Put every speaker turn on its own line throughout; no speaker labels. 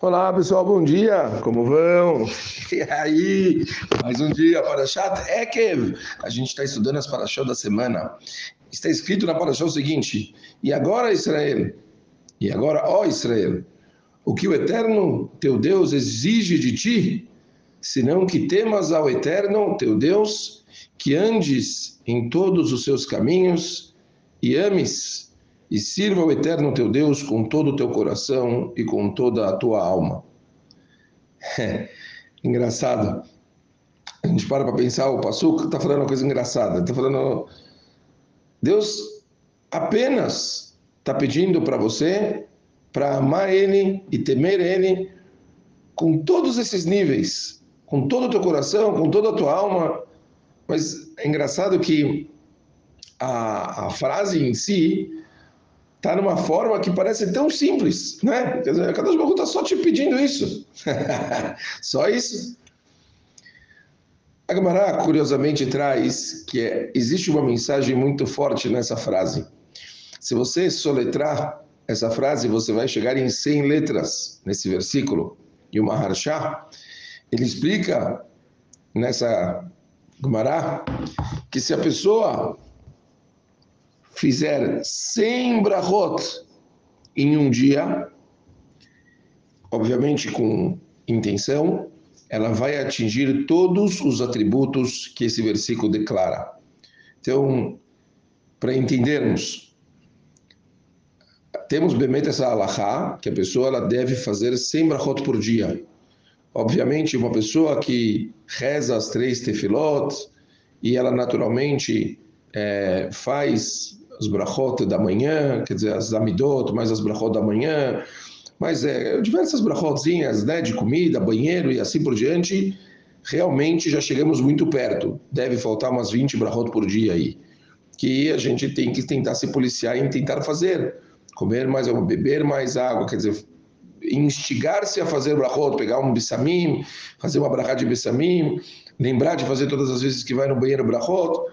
Olá pessoal, bom dia, como vão? E aí, mais um dia, Parashat Ekev. A gente está estudando as Parashat da semana. Está escrito na Parashat o seguinte: E agora, Israel, e agora, ó Israel, o que o Eterno, teu Deus, exige de ti, senão que temas ao Eterno, teu Deus, que andes em todos os seus caminhos e ames e sirva o Eterno teu Deus com todo o teu coração e com toda a tua alma. É, engraçado. A gente para para pensar, o Passuca está falando uma coisa engraçada. Está falando. Deus apenas está pedindo para você para amar Ele e temer Ele com todos esses níveis, com todo o teu coração, com toda a tua alma. Mas é engraçado que a, a frase em si está numa forma que parece tão simples, né? Quer dizer, cada um está só te pedindo isso. só isso. A Gemara, curiosamente, traz que é, existe uma mensagem muito forte nessa frase. Se você soletrar essa frase, você vai chegar em 100 letras nesse versículo. E o Maharsha, ele explica nessa Gemara que se a pessoa fizer 100 brachot em um dia, obviamente com intenção, ela vai atingir todos os atributos que esse versículo declara. Então, para entendermos, temos bemet essa alahá, que a pessoa ela deve fazer 100 brachot por dia. Obviamente, uma pessoa que reza as três tefilot e ela naturalmente é, faz as brachot da manhã, quer dizer, as amidot, mais as brachot da manhã, mas é, diversas brachotzinhas, né, de comida, banheiro e assim por diante, realmente já chegamos muito perto. Deve faltar umas 20 brachot por dia aí, que a gente tem que tentar se policiar e tentar fazer. Comer mais, beber mais água, quer dizer, instigar-se a fazer brachot, pegar um bissamim, fazer uma brachá de bissamim, lembrar de fazer todas as vezes que vai no banheiro brachot,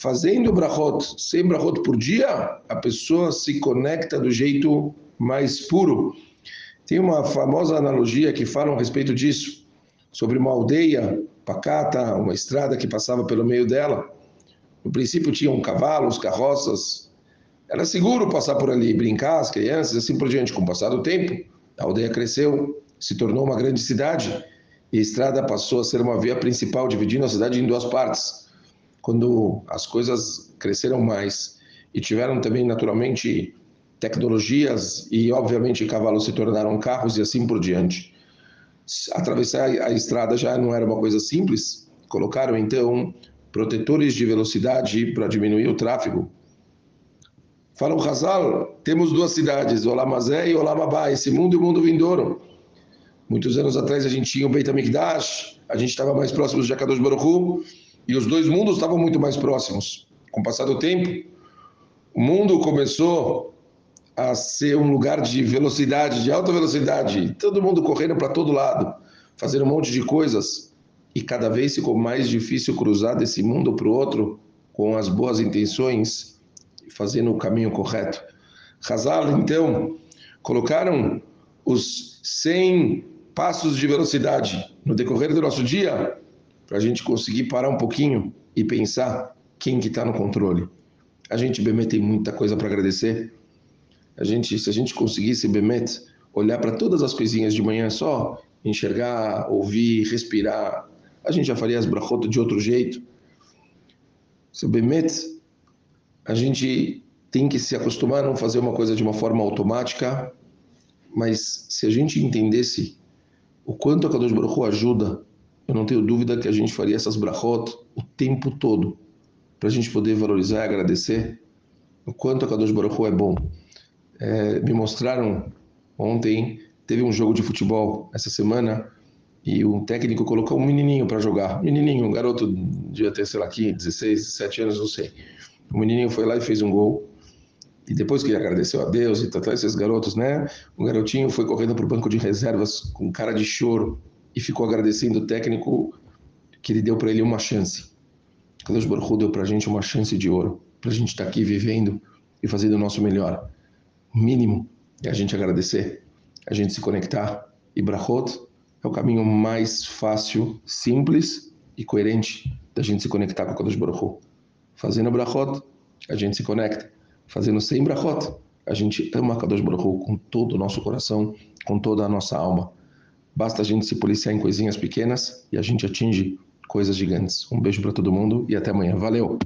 Fazendo brachot, 100 brachot por dia, a pessoa se conecta do jeito mais puro. Tem uma famosa analogia que fala a respeito disso, sobre uma aldeia pacata, uma estrada que passava pelo meio dela. No princípio tinham cavalos, carroças. Era seguro passar por ali, brincar, as crianças, assim por diante. Com o passar do tempo, a aldeia cresceu, se tornou uma grande cidade e a estrada passou a ser uma via principal, dividindo a cidade em duas partes quando as coisas cresceram mais e tiveram também naturalmente tecnologias e obviamente cavalos se tornaram carros e assim por diante. Atravessar a estrada já não era uma coisa simples. Colocaram então protetores de velocidade para diminuir o tráfego. Fala o Hazal, temos duas cidades, Olamazé e Olamabá, esse mundo e o mundo vindouro. Muitos anos atrás a gente tinha o Beit HaMikdash, a gente estava mais próximo de Akadosh Baruch e os dois mundos estavam muito mais próximos. Com o passar do tempo, o mundo começou a ser um lugar de velocidade, de alta velocidade, todo mundo correndo para todo lado, fazendo um monte de coisas, e cada vez ficou mais difícil cruzar desse mundo para o outro com as boas intenções e fazendo o caminho correto. Hazal, então, colocaram os 100 passos de velocidade no decorrer do nosso dia para a gente conseguir parar um pouquinho e pensar quem que está no controle. A gente, Bemet, tem muita coisa para agradecer. A gente, se a gente conseguisse, Bemet, olhar para todas as coisinhas de manhã só, enxergar, ouvir, respirar, a gente já faria as brachot de outro jeito. Se Bemet, a gente tem que se acostumar a não fazer uma coisa de uma forma automática, mas se a gente entendesse o quanto a Kadosh Baruch Hu ajuda eu não tenho dúvida que a gente faria essas brachot o tempo todo, para a gente poder valorizar e agradecer o quanto a Kadosh Baruch é bom. É, me mostraram ontem, teve um jogo de futebol essa semana, e o técnico colocou um menininho para jogar. Menininho, um garoto, devia ter, sei lá, 15, 16, 17 anos, não sei. O menininho foi lá e fez um gol. E depois que ele agradeceu a Deus e tal, esses garotos, né? O garotinho foi correndo para o banco de reservas com cara de choro, e ficou agradecendo o técnico que ele deu para ele uma chance. Deus Baruch deu para a gente uma chance de ouro, para a gente estar tá aqui vivendo e fazendo o nosso melhor. O mínimo é a gente agradecer, a gente se conectar e brachot é o caminho mais fácil, simples e coerente da gente se conectar com o Kadosh Baruch. Fazendo brachot, a gente se conecta. Fazendo sem brachot, a gente ama Kadosh Baruch com todo o nosso coração, com toda a nossa alma. Basta a gente se policiar em coisinhas pequenas e a gente atinge coisas gigantes. Um beijo para todo mundo e até amanhã. Valeu!